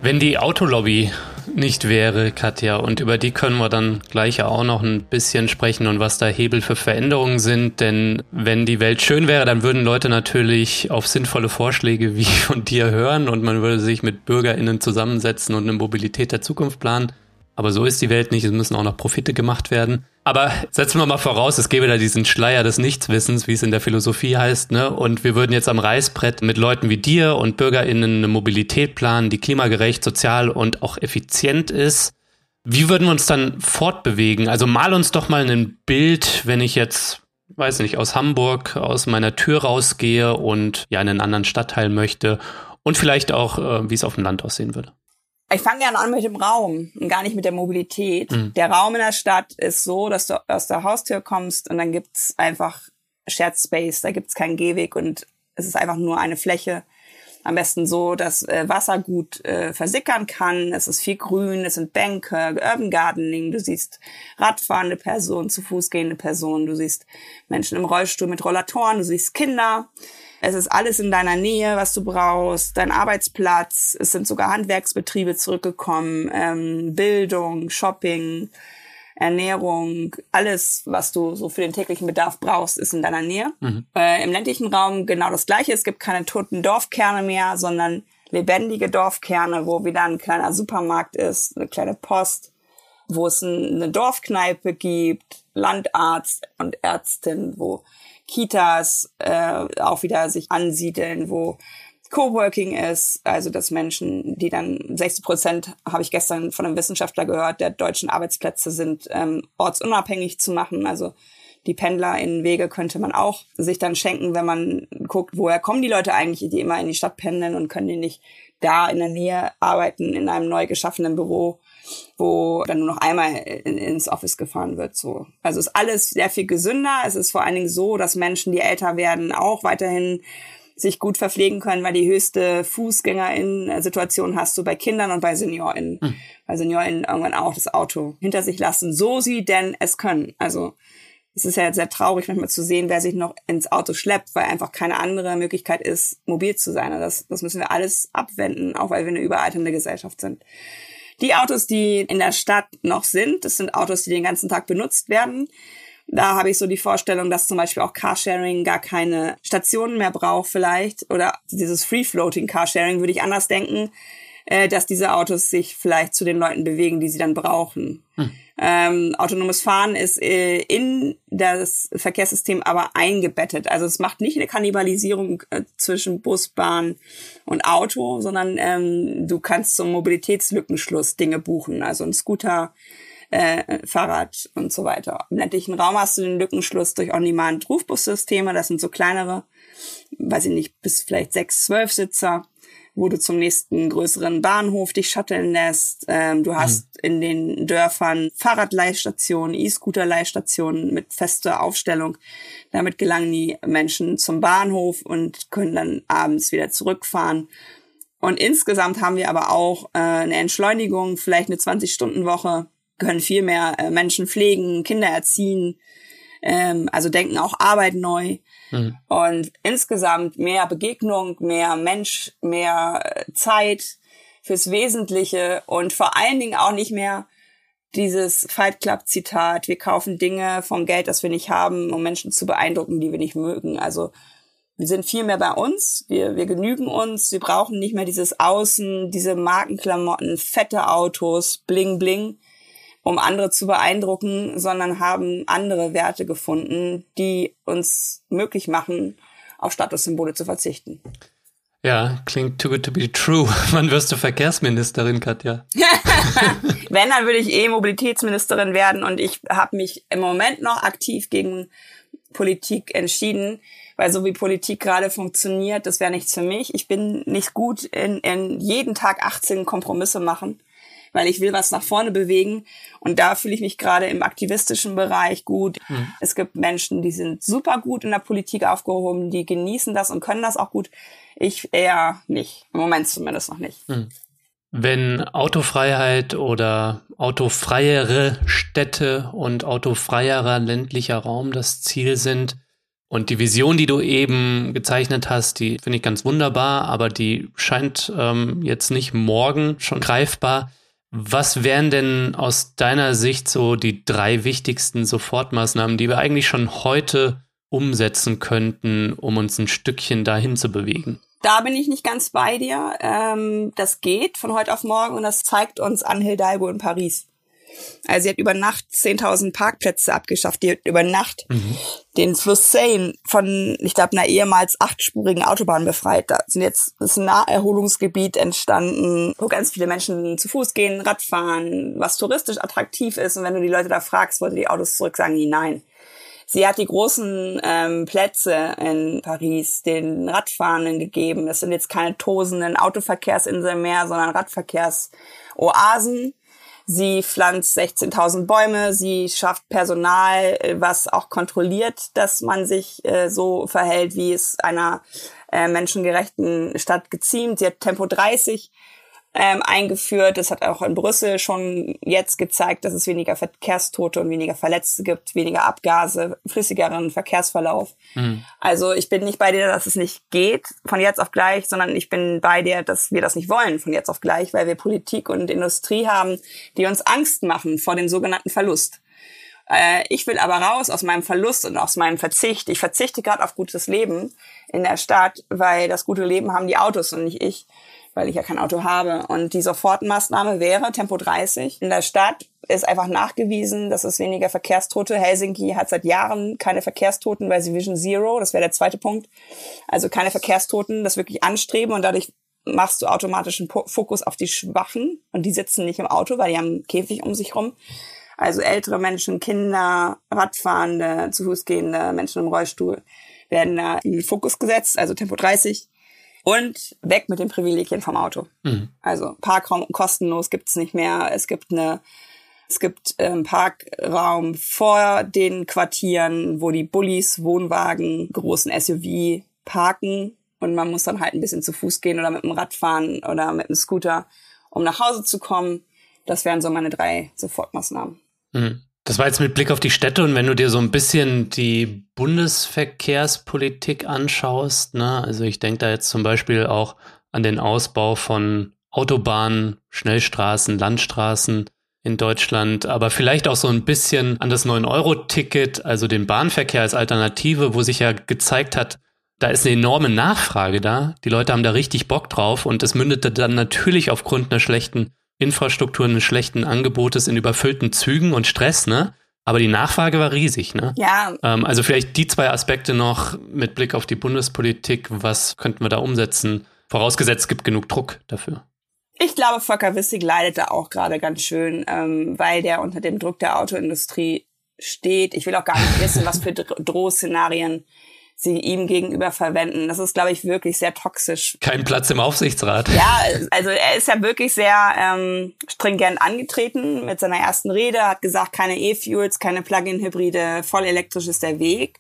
Wenn die Autolobby nicht wäre, Katja, und über die können wir dann gleich auch noch ein bisschen sprechen und was da Hebel für Veränderungen sind, denn wenn die Welt schön wäre, dann würden Leute natürlich auf sinnvolle Vorschläge wie von dir hören und man würde sich mit BürgerInnen zusammensetzen und eine Mobilität der Zukunft planen. Aber so ist die Welt nicht, es müssen auch noch Profite gemacht werden. Aber setzen wir mal voraus, es gäbe da diesen Schleier des Nichtswissens, wie es in der Philosophie heißt, ne? Und wir würden jetzt am Reißbrett mit Leuten wie dir und BürgerInnen eine Mobilität planen, die klimagerecht, sozial und auch effizient ist. Wie würden wir uns dann fortbewegen? Also mal uns doch mal ein Bild, wenn ich jetzt, weiß nicht, aus Hamburg aus meiner Tür rausgehe und ja in einen anderen Stadtteil möchte und vielleicht auch, äh, wie es auf dem Land aussehen würde. Ich fange gerne an mit dem Raum und gar nicht mit der Mobilität. Mhm. Der Raum in der Stadt ist so, dass du aus der Haustür kommst und dann gibt's einfach Shared Space, da gibt's keinen Gehweg und es ist einfach nur eine Fläche. Am besten so, dass äh, Wasser gut äh, versickern kann. Es ist viel Grün, es sind Bänke, Urban Gardening. Du siehst Radfahrende Personen, zu Fuß gehende Personen. Du siehst Menschen im Rollstuhl mit Rollatoren. Du siehst Kinder. Es ist alles in deiner Nähe, was du brauchst, dein Arbeitsplatz. Es sind sogar Handwerksbetriebe zurückgekommen, ähm, Bildung, Shopping, Ernährung, alles, was du so für den täglichen Bedarf brauchst, ist in deiner Nähe. Mhm. Äh, Im ländlichen Raum genau das Gleiche. Es gibt keine toten Dorfkerne mehr, sondern lebendige Dorfkerne, wo wieder ein kleiner Supermarkt ist, eine kleine Post, wo es eine Dorfkneipe gibt, Landarzt und Ärztin, wo Kitas äh, auch wieder sich ansiedeln, wo Coworking ist, also dass Menschen, die dann 60 Prozent, habe ich gestern von einem Wissenschaftler gehört, der deutschen Arbeitsplätze sind ähm, ortsunabhängig zu machen. Also die Pendler in Wege könnte man auch sich dann schenken, wenn man guckt, woher kommen die Leute eigentlich, die immer in die Stadt pendeln und können die nicht da in der Nähe arbeiten, in einem neu geschaffenen Büro, wo dann nur noch einmal in, ins Office gefahren wird. So. Also ist alles sehr viel gesünder. Es ist vor allen Dingen so, dass Menschen, die älter werden, auch weiterhin sich gut verpflegen können, weil die höchste Fußgängerinnen-Situation hast du bei Kindern und bei SeniorInnen. Hm. Bei SeniorInnen irgendwann auch das Auto hinter sich lassen, so sie denn es können. Also es ist ja sehr traurig manchmal zu sehen, wer sich noch ins Auto schleppt, weil einfach keine andere Möglichkeit ist, mobil zu sein. Und das, das müssen wir alles abwenden, auch weil wir eine überalternde Gesellschaft sind. Die Autos, die in der Stadt noch sind, das sind Autos, die den ganzen Tag benutzt werden. Da habe ich so die Vorstellung, dass zum Beispiel auch Carsharing gar keine Stationen mehr braucht vielleicht. Oder dieses Free-Floating Carsharing würde ich anders denken, äh, dass diese Autos sich vielleicht zu den Leuten bewegen, die sie dann brauchen. Hm. Ähm, autonomes Fahren ist äh, in das Verkehrssystem aber eingebettet. Also es macht nicht eine Kannibalisierung äh, zwischen Bus, Bahn und Auto, sondern ähm, du kannst zum Mobilitätslückenschluss Dinge buchen. Also ein Scooter äh, Fahrrad und so weiter. Im ländlichen Raum hast du den Lückenschluss durch On-Demand-Rufbussysteme. Das sind so kleinere, weiß ich nicht, bis vielleicht sechs, zwölf Sitzer, wo du zum nächsten größeren Bahnhof dich shutteln lässt. Ähm, du hast mhm. in den Dörfern Fahrradleihstationen, E-Scooter-Leihstationen mit fester Aufstellung. Damit gelangen die Menschen zum Bahnhof und können dann abends wieder zurückfahren. Und insgesamt haben wir aber auch äh, eine Entschleunigung, vielleicht eine 20-Stunden-Woche können viel mehr äh, Menschen pflegen, Kinder erziehen, ähm, also denken auch Arbeit neu. Mhm. Und insgesamt mehr Begegnung, mehr Mensch, mehr äh, Zeit fürs Wesentliche und vor allen Dingen auch nicht mehr dieses Fight Club Zitat, wir kaufen Dinge vom Geld, das wir nicht haben, um Menschen zu beeindrucken, die wir nicht mögen. Also wir sind viel mehr bei uns, wir, wir genügen uns, wir brauchen nicht mehr dieses Außen, diese Markenklamotten, fette Autos, bling bling, um andere zu beeindrucken, sondern haben andere Werte gefunden, die uns möglich machen, auf Statussymbole zu verzichten. Ja, klingt too good to be true. Wann wirst du Verkehrsministerin, Katja? Wenn, dann würde ich eh Mobilitätsministerin werden und ich habe mich im Moment noch aktiv gegen Politik entschieden, weil so wie Politik gerade funktioniert, das wäre nichts für mich. Ich bin nicht gut in, in jeden Tag 18 Kompromisse machen weil ich will was nach vorne bewegen. Und da fühle ich mich gerade im aktivistischen Bereich gut. Mhm. Es gibt Menschen, die sind super gut in der Politik aufgehoben, die genießen das und können das auch gut. Ich eher nicht. Im Moment zumindest noch nicht. Mhm. Wenn Autofreiheit oder autofreiere Städte und autofreierer ländlicher Raum das Ziel sind, und die Vision, die du eben gezeichnet hast, die finde ich ganz wunderbar, aber die scheint ähm, jetzt nicht morgen schon greifbar. Was wären denn aus deiner Sicht so die drei wichtigsten Sofortmaßnahmen, die wir eigentlich schon heute umsetzen könnten, um uns ein Stückchen dahin zu bewegen? Da bin ich nicht ganz bei dir. Ähm, das geht von heute auf morgen und das zeigt uns Anne Hidalgo in Paris. Also sie hat über Nacht 10.000 Parkplätze abgeschafft. Die hat über Nacht mhm. den Fluss Seine von, ich glaube, einer ehemals achtspurigen Autobahn befreit. Da sind jetzt ist ein Naherholungsgebiet entstanden, wo ganz viele Menschen zu Fuß gehen, Radfahren, was touristisch attraktiv ist. Und wenn du die Leute da fragst, wollte die Autos zurück, sagen die nein. Sie hat die großen ähm, Plätze in Paris den Radfahrenden gegeben. Das sind jetzt keine tosenden Autoverkehrsinseln mehr, sondern Radverkehrsoasen Sie pflanzt 16.000 Bäume, sie schafft Personal, äh, was auch kontrolliert, dass man sich äh, so verhält, wie es einer äh, menschengerechten Stadt geziemt. Sie hat Tempo 30 ähm, eingeführt. Das hat auch in Brüssel schon jetzt gezeigt, dass es weniger Verkehrstote und weniger Verletzte gibt, weniger Abgase, flüssigeren Verkehrsverlauf. Mhm. Also ich bin nicht bei dir, dass es nicht geht von jetzt auf gleich, sondern ich bin bei dir, dass wir das nicht wollen von jetzt auf gleich, weil wir Politik und Industrie haben, die uns Angst machen vor dem sogenannten Verlust. Äh, ich will aber raus aus meinem Verlust und aus meinem Verzicht. Ich verzichte gerade auf gutes Leben in der Stadt, weil das gute Leben haben die Autos und nicht ich weil ich ja kein Auto habe. Und die Sofortmaßnahme wäre Tempo 30. In der Stadt ist einfach nachgewiesen, dass es weniger Verkehrstote. Helsinki hat seit Jahren keine Verkehrstoten bei Vision Zero. Das wäre der zweite Punkt. Also keine Verkehrstoten, das wirklich anstreben und dadurch machst du automatisch einen Fokus auf die Schwachen und die sitzen nicht im Auto, weil die haben einen Käfig um sich rum. Also ältere Menschen, Kinder, Radfahrende, zu Fuß gehende, Menschen im Rollstuhl werden da in den Fokus gesetzt, also Tempo 30. Und weg mit den Privilegien vom Auto. Mhm. Also Parkraum kostenlos gibt's nicht mehr. Es gibt eine es gibt ähm, Parkraum vor den Quartieren, wo die Bullis, Wohnwagen, großen SUV parken und man muss dann halt ein bisschen zu Fuß gehen oder mit dem Rad fahren oder mit dem Scooter, um nach Hause zu kommen. Das wären so meine drei Sofortmaßnahmen. Mhm. Das war jetzt mit Blick auf die Städte und wenn du dir so ein bisschen die Bundesverkehrspolitik anschaust, ne, also ich denke da jetzt zum Beispiel auch an den Ausbau von Autobahnen, Schnellstraßen, Landstraßen in Deutschland, aber vielleicht auch so ein bisschen an das 9-Euro-Ticket, also den Bahnverkehr als Alternative, wo sich ja gezeigt hat, da ist eine enorme Nachfrage da. Die Leute haben da richtig Bock drauf und es mündete dann natürlich aufgrund einer schlechten Infrastruktur eines schlechten Angebotes in überfüllten Zügen und Stress, ne? Aber die Nachfrage war riesig, ne? Ja. Ähm, also vielleicht die zwei Aspekte noch mit Blick auf die Bundespolitik. Was könnten wir da umsetzen? Vorausgesetzt, es gibt genug Druck dafür. Ich glaube, Volker Wissig leidet da auch gerade ganz schön, ähm, weil der unter dem Druck der Autoindustrie steht. Ich will auch gar nicht wissen, was für Drohszenarien sie ihm gegenüber verwenden. Das ist, glaube ich, wirklich sehr toxisch. Kein Platz im Aufsichtsrat. Ja, also er ist ja wirklich sehr ähm, stringent angetreten mit seiner ersten Rede, hat gesagt, keine E-Fuels, keine Plug-in-Hybride, voll elektrisch ist der Weg.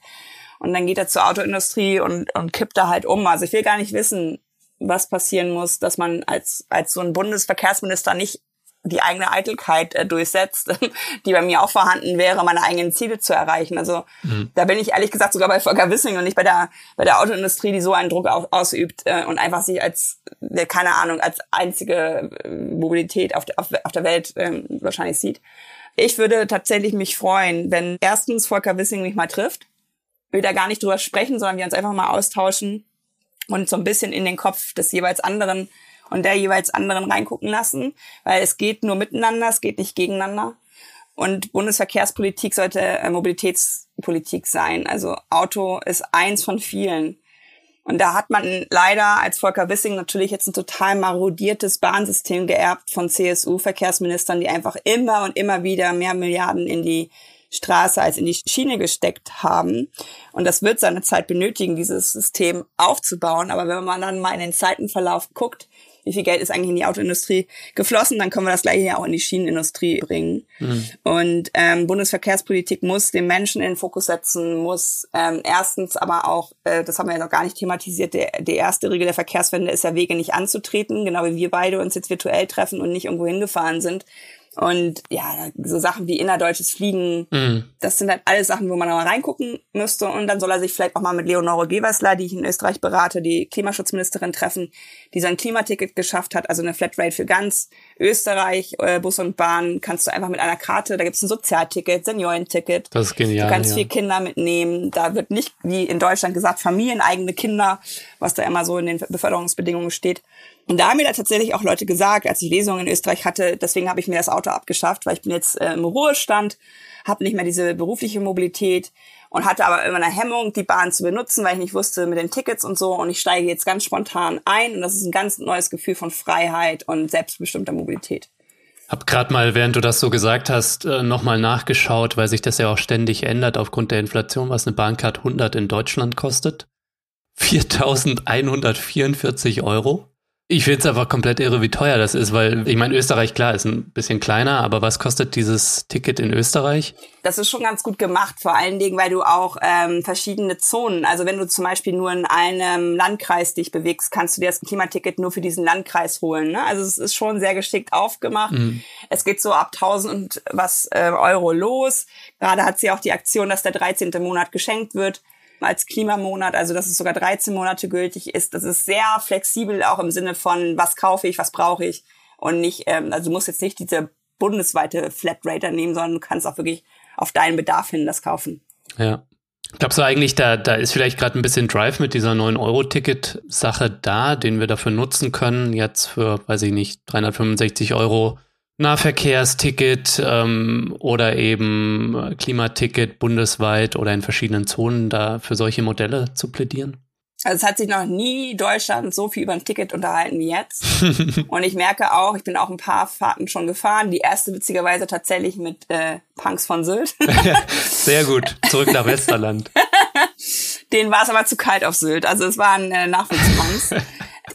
Und dann geht er zur Autoindustrie und, und kippt da halt um. Also ich will gar nicht wissen, was passieren muss, dass man als, als so ein Bundesverkehrsminister nicht die eigene Eitelkeit äh, durchsetzt, die bei mir auch vorhanden wäre, meine eigenen Ziele zu erreichen. Also mhm. da bin ich ehrlich gesagt sogar bei Volker Wissing und nicht bei der bei der Autoindustrie, die so einen Druck auf, ausübt äh, und einfach sich als keine Ahnung als einzige äh, Mobilität auf, auf, auf der Welt äh, wahrscheinlich sieht. Ich würde tatsächlich mich freuen, wenn erstens Volker Wissing mich mal trifft. Wir da gar nicht drüber sprechen, sondern wir uns einfach mal austauschen und so ein bisschen in den Kopf des jeweils anderen und der jeweils anderen reingucken lassen, weil es geht nur miteinander, es geht nicht gegeneinander. Und Bundesverkehrspolitik sollte äh, Mobilitätspolitik sein. Also Auto ist eins von vielen. Und da hat man leider als Volker Wissing natürlich jetzt ein total marodiertes Bahnsystem geerbt von CSU-Verkehrsministern, die einfach immer und immer wieder mehr Milliarden in die Straße als in die Schiene gesteckt haben. Und das wird seine Zeit benötigen, dieses System aufzubauen. Aber wenn man dann mal in den Zeitenverlauf guckt, wie viel Geld ist eigentlich in die Autoindustrie geflossen, dann können wir das gleiche ja auch in die Schienenindustrie bringen. Mhm. Und ähm, Bundesverkehrspolitik muss den Menschen in den Fokus setzen, muss ähm, erstens aber auch, äh, das haben wir ja noch gar nicht thematisiert, der, die erste Regel der Verkehrswende ist ja Wege nicht anzutreten, genau wie wir beide uns jetzt virtuell treffen und nicht irgendwo hingefahren sind. Und ja, so Sachen wie innerdeutsches Fliegen, mhm. das sind halt alles Sachen, wo man mal reingucken müsste. Und dann soll er sich vielleicht auch mal mit Leonore Gewessler, die ich in Österreich berate, die Klimaschutzministerin treffen, die so ein Klimaticket geschafft hat, also eine Flatrate für ganz Österreich, äh, Bus und Bahn, kannst du einfach mit einer Karte, da gibt's ein Sozialticket, Seniorenticket. Das ist genial. Du kannst ja. vier Kinder mitnehmen. Da wird nicht, wie in Deutschland gesagt, familieneigene Kinder, was da immer so in den Beförderungsbedingungen steht. Und da haben mir da tatsächlich auch Leute gesagt, als ich Lesungen in Österreich hatte, deswegen habe ich mir das Auto abgeschafft, weil ich bin jetzt äh, im Ruhestand, habe nicht mehr diese berufliche Mobilität und hatte aber immer eine Hemmung, die Bahn zu benutzen, weil ich nicht wusste mit den Tickets und so. Und ich steige jetzt ganz spontan ein und das ist ein ganz neues Gefühl von Freiheit und selbstbestimmter Mobilität. Hab gerade mal, während du das so gesagt hast, äh, nochmal nachgeschaut, weil sich das ja auch ständig ändert aufgrund der Inflation, was eine Bahncard 100 in Deutschland kostet. 4.144 Euro. Ich finde es einfach komplett irre, wie teuer das ist, weil ich meine, Österreich, klar, ist ein bisschen kleiner, aber was kostet dieses Ticket in Österreich? Das ist schon ganz gut gemacht, vor allen Dingen, weil du auch ähm, verschiedene Zonen, also wenn du zum Beispiel nur in einem Landkreis dich bewegst, kannst du dir das Klimaticket nur für diesen Landkreis holen. Ne? Also es ist schon sehr geschickt aufgemacht. Mhm. Es geht so ab 1000 und was äh, Euro los. Gerade hat sie auch die Aktion, dass der 13. Monat geschenkt wird als Klimamonat, also dass es sogar 13 Monate gültig ist. Das ist sehr flexibel, auch im Sinne von, was kaufe ich, was brauche ich. Und nicht, ähm, also du musst jetzt nicht diese bundesweite Flatrate nehmen, sondern du kannst auch wirklich auf deinen Bedarf hin das kaufen. Ja. Glaubst du eigentlich, da, da ist vielleicht gerade ein bisschen Drive mit dieser 9-Euro-Ticket-Sache da, den wir dafür nutzen können, jetzt für, weiß ich nicht, 365 Euro Nahverkehrsticket ähm, oder eben Klimaticket bundesweit oder in verschiedenen Zonen da für solche Modelle zu plädieren? Also es hat sich noch nie Deutschland so viel über ein Ticket unterhalten wie jetzt. und ich merke auch, ich bin auch ein paar Fahrten schon gefahren. Die erste witzigerweise tatsächlich mit äh, Punks von Sylt. Sehr gut. Zurück nach Westerland. Den war es aber zu kalt auf Sylt. Also es waren äh, Nachwuchspunks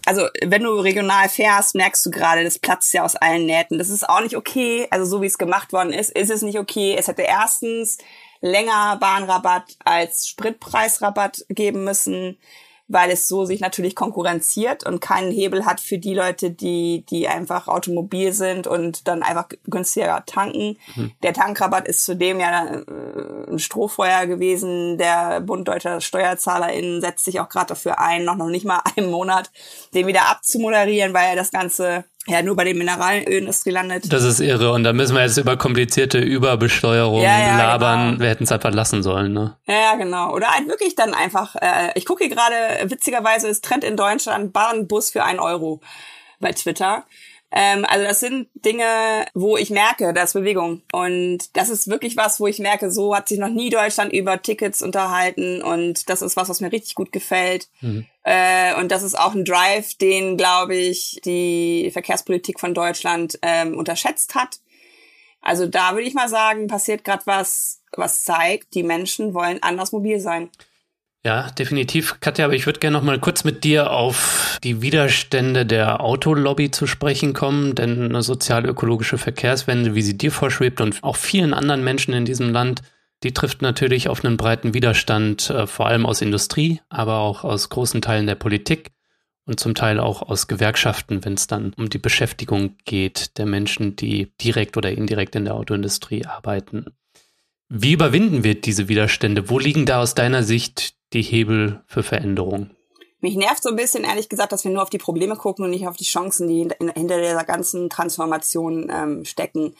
also wenn du regional fährst, merkst du gerade, das platzt ja aus allen Nähten. Das ist auch nicht okay. Also so wie es gemacht worden ist, ist es nicht okay. Es hätte erstens länger Bahnrabatt als Spritpreisrabatt geben müssen weil es so sich natürlich konkurrenziert und keinen Hebel hat für die Leute, die, die einfach automobil sind und dann einfach günstiger tanken. Mhm. Der Tankrabatt ist zudem ja äh, ein Strohfeuer gewesen. Der Bund Deutscher SteuerzahlerInnen setzt sich auch gerade dafür ein, noch, noch nicht mal einen Monat den wieder abzumoderieren, weil er das Ganze ja nur bei der Mineralölindustrie landet. Das ist irre. Und da müssen wir jetzt über komplizierte Überbesteuerung ja, ja, labern. Genau. Wir hätten es einfach lassen sollen, ne? Ja, genau. Oder halt wirklich dann einfach, äh, ich gucke hier gerade, witzigerweise ist Trend in Deutschland Bahnbus für einen Euro bei Twitter. Ähm, also das sind Dinge, wo ich merke, da ist Bewegung. Und das ist wirklich was, wo ich merke, so hat sich noch nie Deutschland über Tickets unterhalten. Und das ist was, was mir richtig gut gefällt. Mhm. Äh, und das ist auch ein Drive, den, glaube ich, die Verkehrspolitik von Deutschland ähm, unterschätzt hat. Also da würde ich mal sagen, passiert gerade was, was zeigt, die Menschen wollen anders mobil sein. Ja, definitiv, Katja, aber ich würde gerne noch mal kurz mit dir auf die Widerstände der Autolobby zu sprechen kommen, denn eine sozial-ökologische Verkehrswende, wie sie dir vorschwebt und auch vielen anderen Menschen in diesem Land, die trifft natürlich auf einen breiten Widerstand, äh, vor allem aus Industrie, aber auch aus großen Teilen der Politik und zum Teil auch aus Gewerkschaften, wenn es dann um die Beschäftigung geht der Menschen, die direkt oder indirekt in der Autoindustrie arbeiten. Wie überwinden wir diese Widerstände? Wo liegen da aus deiner Sicht die Hebel für Veränderung? Mich nervt so ein bisschen, ehrlich gesagt, dass wir nur auf die Probleme gucken und nicht auf die Chancen, die hinter dieser ganzen Transformation ähm, stecken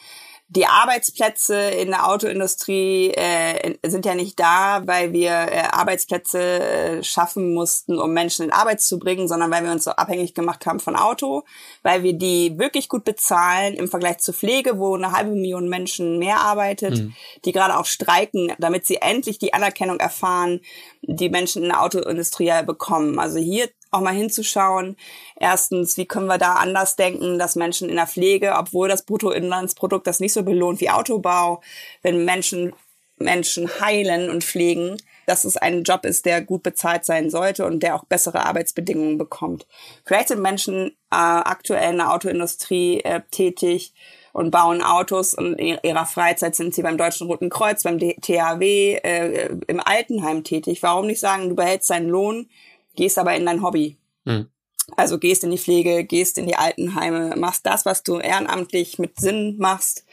die Arbeitsplätze in der Autoindustrie äh, sind ja nicht da, weil wir äh, Arbeitsplätze äh, schaffen mussten, um Menschen in Arbeit zu bringen, sondern weil wir uns so abhängig gemacht haben von Auto, weil wir die wirklich gut bezahlen im Vergleich zur Pflege, wo eine halbe Million Menschen mehr arbeitet, mhm. die gerade auch streiken, damit sie endlich die Anerkennung erfahren, die Menschen in der Autoindustrie ja bekommen. Also hier auch mal hinzuschauen. Erstens, wie können wir da anders denken, dass Menschen in der Pflege, obwohl das Bruttoinlandsprodukt das nicht so belohnt wie Autobau, wenn Menschen Menschen heilen und pflegen, dass es ein Job ist, der gut bezahlt sein sollte und der auch bessere Arbeitsbedingungen bekommt. Vielleicht sind Menschen äh, aktuell in der Autoindustrie äh, tätig und bauen Autos und in ihrer Freizeit sind sie beim Deutschen Roten Kreuz, beim THW, äh, im Altenheim tätig. Warum nicht sagen, du behältst deinen Lohn, gehst aber in dein Hobby. Mhm. Also gehst in die Pflege, gehst in die Altenheime, machst das, was du ehrenamtlich mit Sinn machst,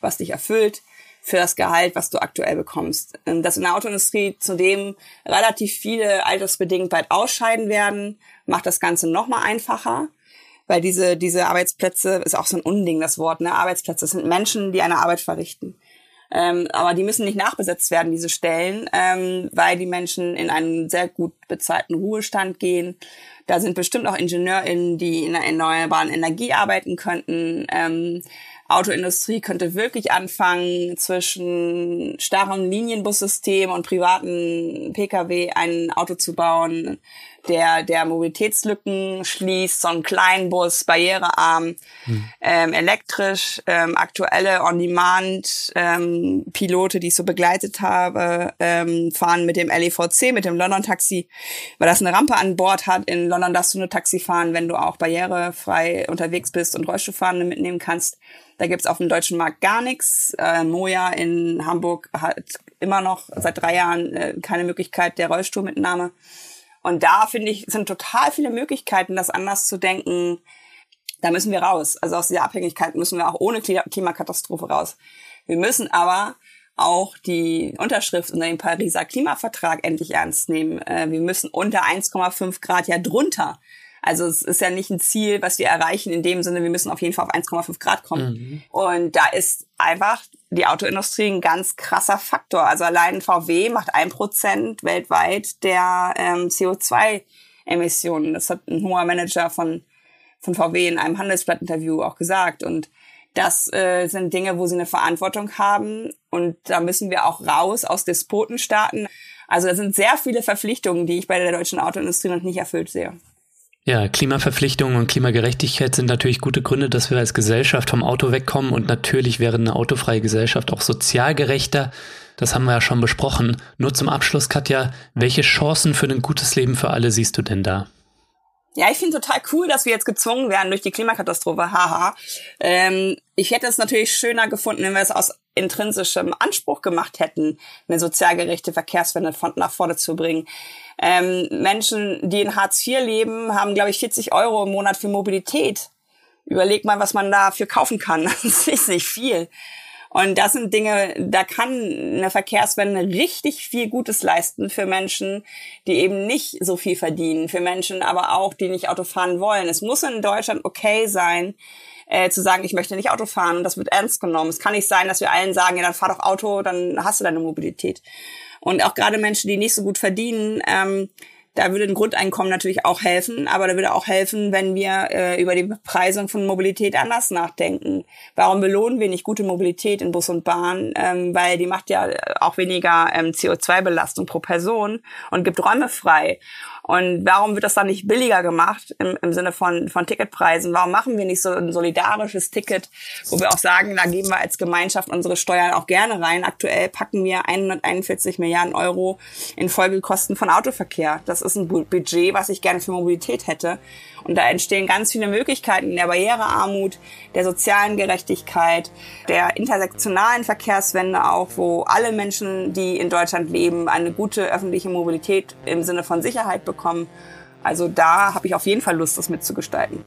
was dich erfüllt, für das Gehalt, was du aktuell bekommst. Ähm, dass in der Autoindustrie zudem relativ viele altersbedingt bald ausscheiden werden, macht das Ganze nochmal einfacher. Weil diese, diese Arbeitsplätze ist auch so ein Unding, das Wort, ne? Arbeitsplätze sind Menschen, die eine Arbeit verrichten. Ähm, aber die müssen nicht nachbesetzt werden, diese Stellen, ähm, weil die Menschen in einen sehr gut bezahlten Ruhestand gehen. Da sind bestimmt auch IngenieurInnen, die in der erneuerbaren Energie arbeiten könnten. Ähm, Autoindustrie könnte wirklich anfangen, zwischen starrem Linienbussystem und privaten Pkw ein Auto zu bauen, der, der Mobilitätslücken schließt, so einen kleinen Bus, barrierearm, hm. ähm, elektrisch, ähm, aktuelle On-Demand-Pilote, ähm, die ich so begleitet habe, ähm, fahren mit dem LEVC, mit dem London Taxi, weil das eine Rampe an Bord hat. In London darfst du nur Taxi fahren, wenn du auch barrierefrei unterwegs bist und Rollstuhlfahrende mitnehmen kannst. Da gibt's auf dem deutschen Markt gar nichts. Äh, Moja in Hamburg hat immer noch seit drei Jahren äh, keine Möglichkeit der Rollstuhlmitnahme. Und da finde ich, sind total viele Möglichkeiten, das anders zu denken. Da müssen wir raus. Also aus dieser Abhängigkeit müssen wir auch ohne Klimakatastrophe raus. Wir müssen aber auch die Unterschrift unter dem Pariser Klimavertrag endlich ernst nehmen. Äh, wir müssen unter 1,5 Grad ja drunter. Also es ist ja nicht ein Ziel, was wir erreichen in dem Sinne, wir müssen auf jeden Fall auf 1,5 Grad kommen. Mhm. Und da ist einfach die Autoindustrie ein ganz krasser Faktor. Also allein VW macht ein Prozent weltweit der ähm, CO2-Emissionen. Das hat ein hoher Manager von, von VW in einem Handelsblatt-Interview auch gesagt. Und das äh, sind Dinge, wo sie eine Verantwortung haben. Und da müssen wir auch raus aus Despotenstaaten. Also da sind sehr viele Verpflichtungen, die ich bei der deutschen Autoindustrie noch nicht erfüllt sehe. Ja, Klimaverpflichtungen und Klimagerechtigkeit sind natürlich gute Gründe, dass wir als Gesellschaft vom Auto wegkommen und natürlich wäre eine autofreie Gesellschaft auch sozial gerechter. Das haben wir ja schon besprochen. Nur zum Abschluss, Katja, welche Chancen für ein gutes Leben für alle siehst du denn da? Ja, ich finde total cool, dass wir jetzt gezwungen werden durch die Klimakatastrophe. Haha. Ähm, ich hätte es natürlich schöner gefunden, wenn wir es aus intrinsischem Anspruch gemacht hätten, eine sozial gerechte Verkehrswende von, nach vorne zu bringen. Ähm, Menschen, die in Hartz IV leben, haben, glaube ich, 40 Euro im Monat für Mobilität. Überleg mal, was man dafür kaufen kann. Das ist nicht viel. Und das sind Dinge, da kann eine Verkehrswende richtig viel Gutes leisten für Menschen, die eben nicht so viel verdienen, für Menschen aber auch, die nicht Auto fahren wollen. Es muss in Deutschland okay sein, äh, zu sagen, ich möchte nicht Auto fahren und das wird ernst genommen. Es kann nicht sein, dass wir allen sagen, ja, dann fahr doch Auto, dann hast du deine Mobilität. Und auch gerade Menschen, die nicht so gut verdienen, ähm, da würde ein Grundeinkommen natürlich auch helfen, aber da würde auch helfen, wenn wir äh, über die Bepreisung von Mobilität anders nachdenken. Warum belohnen wir nicht gute Mobilität in Bus und Bahn? Ähm, weil die macht ja auch weniger ähm, CO2-Belastung pro Person und gibt Räume frei. Und warum wird das dann nicht billiger gemacht im, im Sinne von, von Ticketpreisen? Warum machen wir nicht so ein solidarisches Ticket, wo wir auch sagen, da geben wir als Gemeinschaft unsere Steuern auch gerne rein. Aktuell packen wir 141 Milliarden Euro in Folgekosten von Autoverkehr. Das ist ein Budget, was ich gerne für Mobilität hätte. Und da entstehen ganz viele Möglichkeiten der Barrierearmut, der sozialen Gerechtigkeit, der intersektionalen Verkehrswende auch, wo alle Menschen, die in Deutschland leben, eine gute öffentliche Mobilität im Sinne von Sicherheit bekommen. Also da habe ich auf jeden Fall Lust, das mitzugestalten.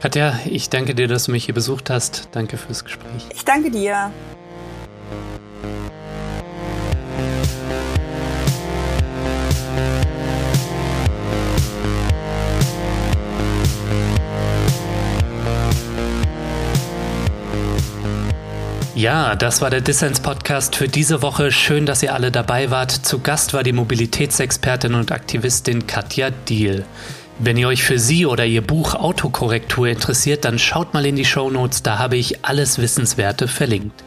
Katja, ich danke dir, dass du mich hier besucht hast. Danke fürs Gespräch. Ich danke dir. Ja, das war der Dissens Podcast für diese Woche. Schön, dass ihr alle dabei wart. Zu Gast war die Mobilitätsexpertin und Aktivistin Katja Diel. Wenn ihr euch für sie oder ihr Buch Autokorrektur interessiert, dann schaut mal in die Show Notes, da habe ich alles Wissenswerte verlinkt.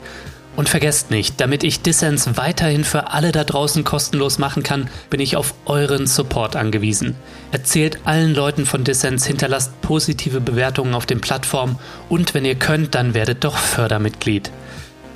Und vergesst nicht, damit ich Dissens weiterhin für alle da draußen kostenlos machen kann, bin ich auf euren Support angewiesen. Erzählt allen Leuten von Dissens, hinterlasst positive Bewertungen auf den Plattformen und wenn ihr könnt, dann werdet doch Fördermitglied.